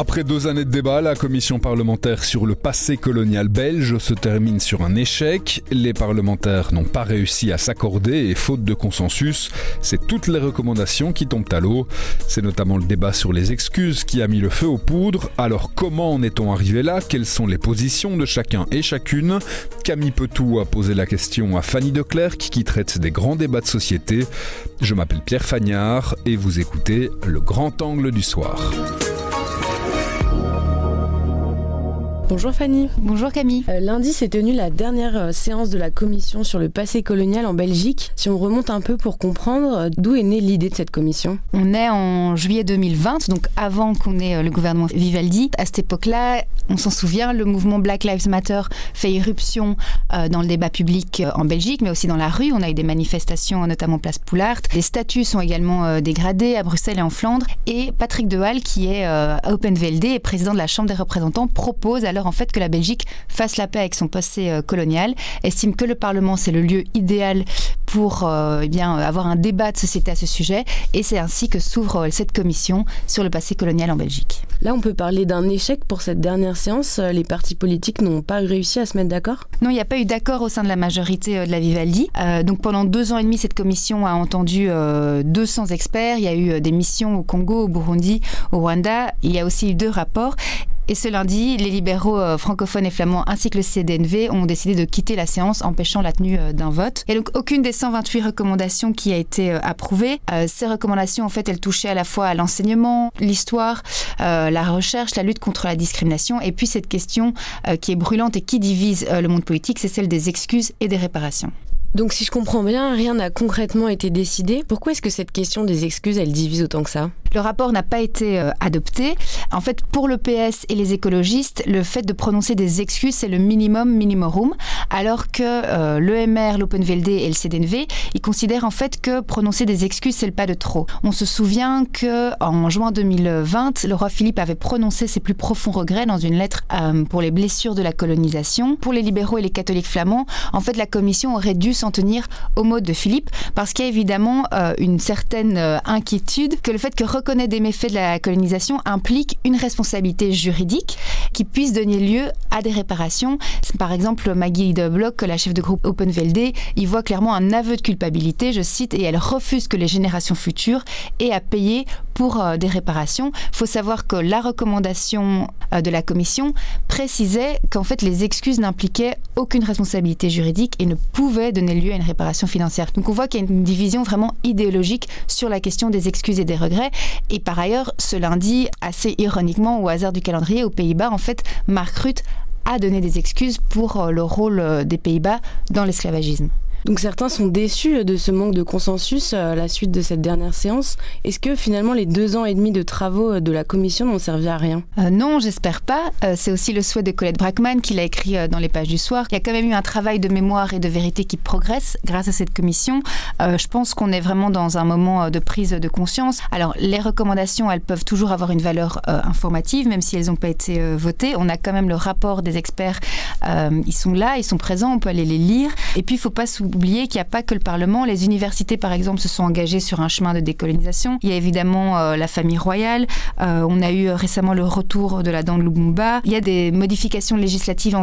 Après deux années de débat, la commission parlementaire sur le passé colonial belge se termine sur un échec. Les parlementaires n'ont pas réussi à s'accorder et faute de consensus, c'est toutes les recommandations qui tombent à l'eau. C'est notamment le débat sur les excuses qui a mis le feu aux poudres. Alors comment en est-on arrivé là? Quelles sont les positions de chacun et chacune? Camille Petou a posé la question à Fanny Declercq qui traite des grands débats de société. Je m'appelle Pierre Fagnard et vous écoutez Le Grand Angle du Soir. Bonjour Fanny. Bonjour Camille. Euh, lundi s'est tenue la dernière euh, séance de la commission sur le passé colonial en Belgique. Si on remonte un peu pour comprendre, euh, d'où est née l'idée de cette commission? On est en juillet 2020, donc avant qu'on ait le gouvernement Vivaldi. À cette époque-là, on s'en souvient, le mouvement Black Lives Matter fait irruption dans le débat public en Belgique, mais aussi dans la rue. On a eu des manifestations, notamment place Poulart. Les statuts sont également dégradés à Bruxelles et en Flandre. Et Patrick Dehalle, qui est à VLD et président de la Chambre des représentants, propose alors en fait que la Belgique fasse la paix avec son passé euh, colonial, estime que le Parlement c'est le lieu idéal pour euh, eh bien avoir un débat de société à ce sujet et c'est ainsi que s'ouvre euh, cette commission sur le passé colonial en Belgique. Là, on peut parler d'un échec pour cette dernière séance. Les partis politiques n'ont pas réussi à se mettre d'accord? Non, il n'y a pas eu d'accord au sein de la majorité de la Vivaldi. donc pendant deux ans et demi, cette commission a entendu 200 experts. Il y a eu des missions au Congo, au Burundi, au Rwanda. Il y a aussi eu deux rapports. Et ce lundi, les libéraux euh, francophones et flamands ainsi que le CDNV ont décidé de quitter la séance, empêchant la tenue euh, d'un vote. Et donc aucune des 128 recommandations qui a été euh, approuvée. ces recommandations, en fait, elles touchaient à la fois à l'enseignement, l'histoire, la recherche, la lutte contre la discrimination, et puis cette question qui est brûlante et qui divise le monde politique, c'est celle des excuses et des réparations. Donc si je comprends bien, rien n'a concrètement été décidé. Pourquoi est-ce que cette question des excuses, elle divise autant que ça? Le rapport n'a pas été euh, adopté. En fait, pour le PS et les écologistes, le fait de prononcer des excuses, c'est le minimum minimorum, alors que euh, l'EMR, l'OpenVLD et le CDNV, ils considèrent en fait que prononcer des excuses, c'est le pas de trop. On se souvient que en juin 2020, le roi Philippe avait prononcé ses plus profonds regrets dans une lettre euh, pour les blessures de la colonisation. Pour les libéraux et les catholiques flamands, en fait, la commission aurait dû s'en tenir au mot de Philippe, parce qu'il y a évidemment euh, une certaine euh, inquiétude que le fait que reconnaître des méfaits de la colonisation implique une responsabilité juridique qui puisse donner lieu à des réparations. Par exemple, Maggie de Bloch, la chef de groupe OpenVLD, y voit clairement un aveu de culpabilité, je cite, et elle refuse que les générations futures aient à payer pour euh, des réparations. Il faut savoir que la recommandation de la commission précisait qu'en fait les excuses n'impliquaient aucune responsabilité juridique et ne pouvaient donner lieu à une réparation financière. Donc on voit qu'il y a une division vraiment idéologique sur la question des excuses et des regrets. Et par ailleurs, ce lundi, assez ironiquement, au hasard du calendrier, aux Pays-Bas, en fait, Mark Rutte a donné des excuses pour euh, le rôle euh, des Pays-Bas dans l'esclavagisme. Donc certains sont déçus de ce manque de consensus euh, à la suite de cette dernière séance. Est-ce que finalement les deux ans et demi de travaux euh, de la commission n'ont servi à rien? Euh, Non, j'espère pas. c'est aussi le souhait de Colette Brackman qui l'a écrit dans les pages du soir. Il y a quand même eu un travail de mémoire et de vérité qui progresse grâce à cette commission. je pense qu'on est vraiment dans un moment de prise de conscience. Alors les recommandations, elles peuvent toujours avoir une valeur informative, même si elles n'ont pas été votées. On a quand même le rapport des experts. ils sont là, ils sont présents, on peut aller les lire. Et puis il ne faut pas sous oublier qu'il n'y a pas que le Parlement. Les universités, par exemple, se sont engagées sur un chemin de décolonisation. Il y a évidemment euh, la famille royale. Euh, on a eu euh, récemment le retour de la dent de Lubumba. Il y a des modifications législatives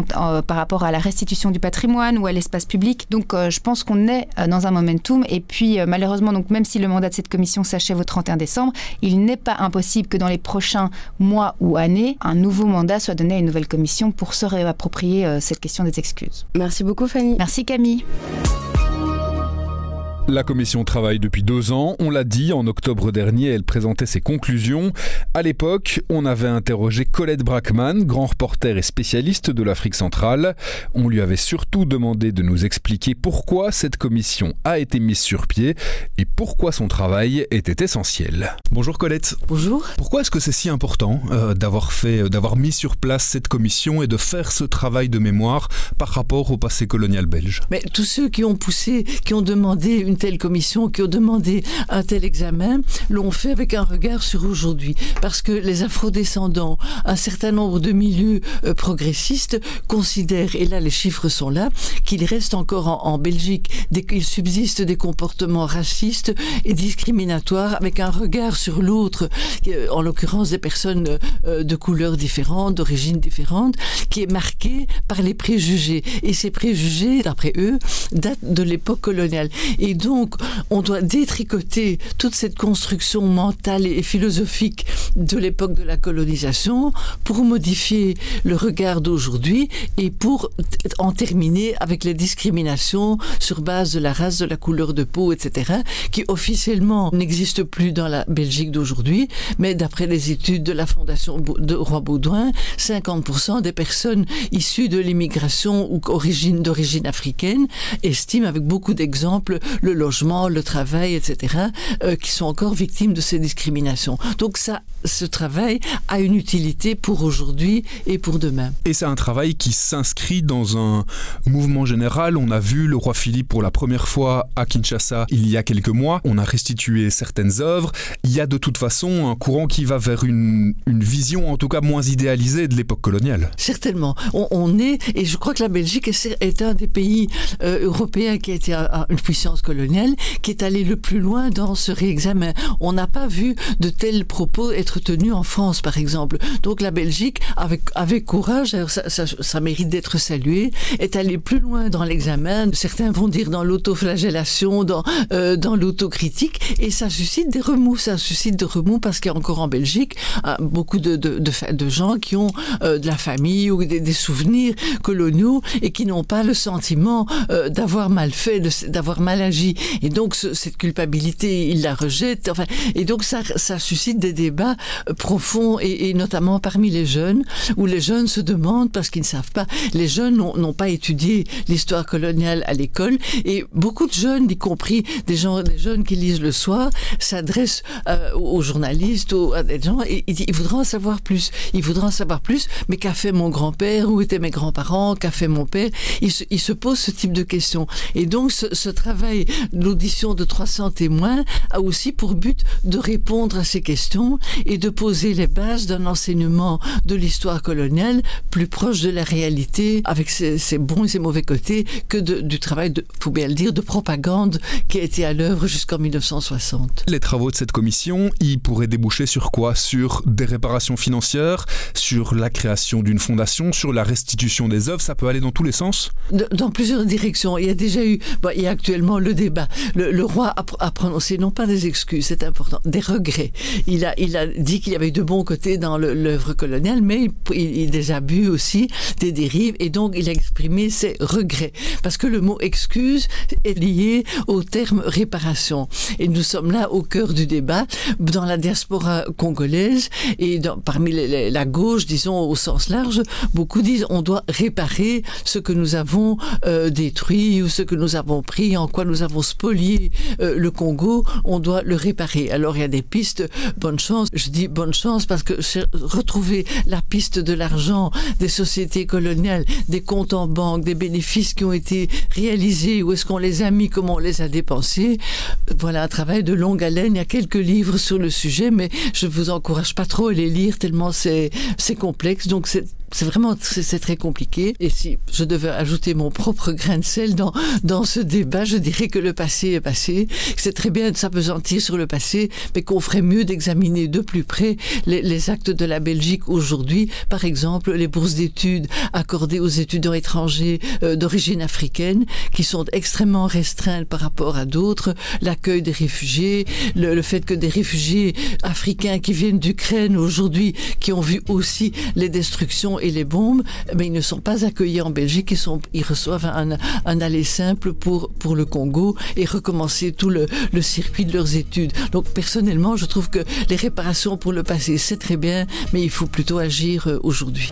par rapport à la restitution du patrimoine ou à l'espace public. Donc, je pense qu'on est dans un momentum. Et puis, malheureusement, donc même si le mandat de cette commission s'achève au 31 décembre, il n'est pas impossible que dans les prochains mois ou années, un nouveau mandat soit donné à une nouvelle commission pour se réapproprier cette question des excuses. Merci beaucoup, Fanny. Merci, Camille. La commission travaille depuis deux ans. On l'a dit, en octobre dernier, elle présentait ses conclusions. À l'époque, on avait interrogé Colette Brackman, grand reporter et spécialiste de l'Afrique centrale. On lui avait surtout demandé de nous expliquer pourquoi cette commission a été mise sur pied et pourquoi son travail était essentiel. Bonjour Colette. Bonjour. Pourquoi est-ce que c'est si important euh, d'avoir fait, euh, d'avoir mis sur place cette commission et de faire ce travail de mémoire par rapport au passé colonial belge? Mais tous ceux qui ont poussé, qui ont demandé une une telle commission, qui ont demandé un tel examen, l'ont fait avec un regard sur aujourd'hui. Parce que les afrodescendants, un certain nombre de milieux euh, progressistes considèrent, et là les chiffres sont là, qu'il reste encore en, en Belgique, qu'il subsiste des comportements racistes et discriminatoires avec un regard sur l'autre, en l'occurrence des personnes euh, de couleurs différentes, d'origines différentes, qui est marqué par les préjugés. Et ces préjugés, d'après eux, datent de l'époque coloniale. Et donc, on doit détricoter toute cette construction mentale et philosophique de l'époque de la colonisation pour modifier le regard d'aujourd'hui et pour en terminer avec les discriminations sur base de la race, de la couleur de peau, etc., qui officiellement n'existent plus dans la Belgique d'aujourd'hui, mais d'après les études de la Fondation de Roi Baudouin, 50% des personnes issues de l'immigration ou d'origine africaine estiment avec beaucoup d'exemples le logement, le travail, etc., euh, qui sont encore victimes de ces discriminations. Donc ça, ce travail a une utilité pour aujourd'hui et pour demain. Et c'est un travail qui s'inscrit dans un mouvement général. On a vu le roi Philippe pour la première fois à Kinshasa il y a quelques mois. On a restitué certaines œuvres. Il y a de toute façon un courant qui va vers une, une vision en tout cas moins idéalisée de l'époque coloniale. Certainement. On, on, est, et je crois que la Belgique est, est un des pays euh, européens qui a été une puissance coloniale, qui est allé le plus loin dans ce réexamen. On n'a pas vu de tels propos être tenus en France, par exemple. Donc la Belgique, avec, courage, ça, mérite d'être salué, est allé plus loin dans l'examen. Certains vont dire dans l'autoflagellation, dans, euh, dans l'autocritique, et ça suscite des remous. Ça suscite des remous parce qu'il y a encore en Belgique euh, beaucoup de, de, de, gens qui ont euh, de la famille ou des, des souvenirs coloniaux et qui n'ont pas le sentiment euh, d'avoir mal fait, d'avoir mal agi. Et donc ce, cette culpabilité, ils la rejettent. Enfin, et donc ça, ça suscite des débats profonds et notamment parmi les jeunes, où les jeunes se demandent parce qu'ils ne savent pas. Les jeunes n'ont pas étudié l'histoire coloniale à l'école et beaucoup de jeunes, y compris des gens, des jeunes qui lisent le soir, s'adressent euh, aux journalistes, aux, à des gens et ils, voudront en savoir plus. Ils voudront en savoir plus. Mais qu'a fait mon grand-père? Où étaient mes grands-parents? Qu'a fait mon père? Ils se, posent ce type de questions. Et donc ce, ce travail, l'audition de 300 témoins, a aussi pour but de répondre à ces questions et de poser les bases d'un enseignement de l'histoire coloniale plus proche de la réalité, avec ses, ses bons et ses mauvais côtés, que de, du travail, de, faut bien le dire, de propagande qui a été à l'œuvre jusqu'en 1960. Les travaux de cette commission, ils pourraient déboucher sur quoi? Sur des réparations financières, sur la création d'une fondation, sur la restitution des œuvres, ça peut aller dans tous les sens? Dans plusieurs directions. Il y a déjà eu, bon, il y a actuellement le débat. Le, le roi a, a prononcé non pas des excuses, c'est important, des regrets. Il a, il a dit qu'il y avait eu de bons côtés dans l'œuvre coloniale, mais il, il, il des abus aussi, des dérives, et donc il a exprimé ses regrets. Parce que le mot excuse est lié au terme réparation. Et nous sommes là au cœur du débat, dans la diaspora congolaise, et parmi la gauche, disons au sens large, beaucoup disent on doit réparer ce que nous avons euh, détruit ou ce que nous avons pris, en quoi nous avons spolié euh, le Congo, on doit le réparer. Alors il y a des pistes, bonne chance. Je dis bonne chance parce que retrouver la piste de l'argent des sociétés coloniales, des comptes en banque, des bénéfices qui ont été réalisés, où est-ce qu'on les a mis, comment on les a dépensés, voilà un travail de longue haleine. Il y a quelques livres sur le sujet, mais je vous encourage pas trop à les lire tellement c'est complexe. Donc c'est c'est vraiment c'est très compliqué. Et si je devais ajouter mon propre grain de sel dans, dans ce débat je dirais que le passé est passé. C'est très bien de s'apesantir sur le passé mais qu'on ferait mieux d'examiner de plus près les, les actes de la Belgique aujourd'hui. Par exemple les bourses d'études accordées aux étudiants étrangers euh, d'origine africaine qui sont extrêmement restreintes par rapport à d'autres. L'accueil des réfugiés le, le fait que des réfugiés africains qui viennent d'Ukraine aujourd'hui qui ont vu aussi les destructions et les bombes, mais ils ne sont pas accueillis en Belgique, ils, reçoivent un, aller simple pour, pour le Congo et recommencer tout le, le circuit de leurs études. Donc personnellement, je trouve que les réparations pour le passé, c'est très bien, mais il faut plutôt agir euh, aujourd'hui.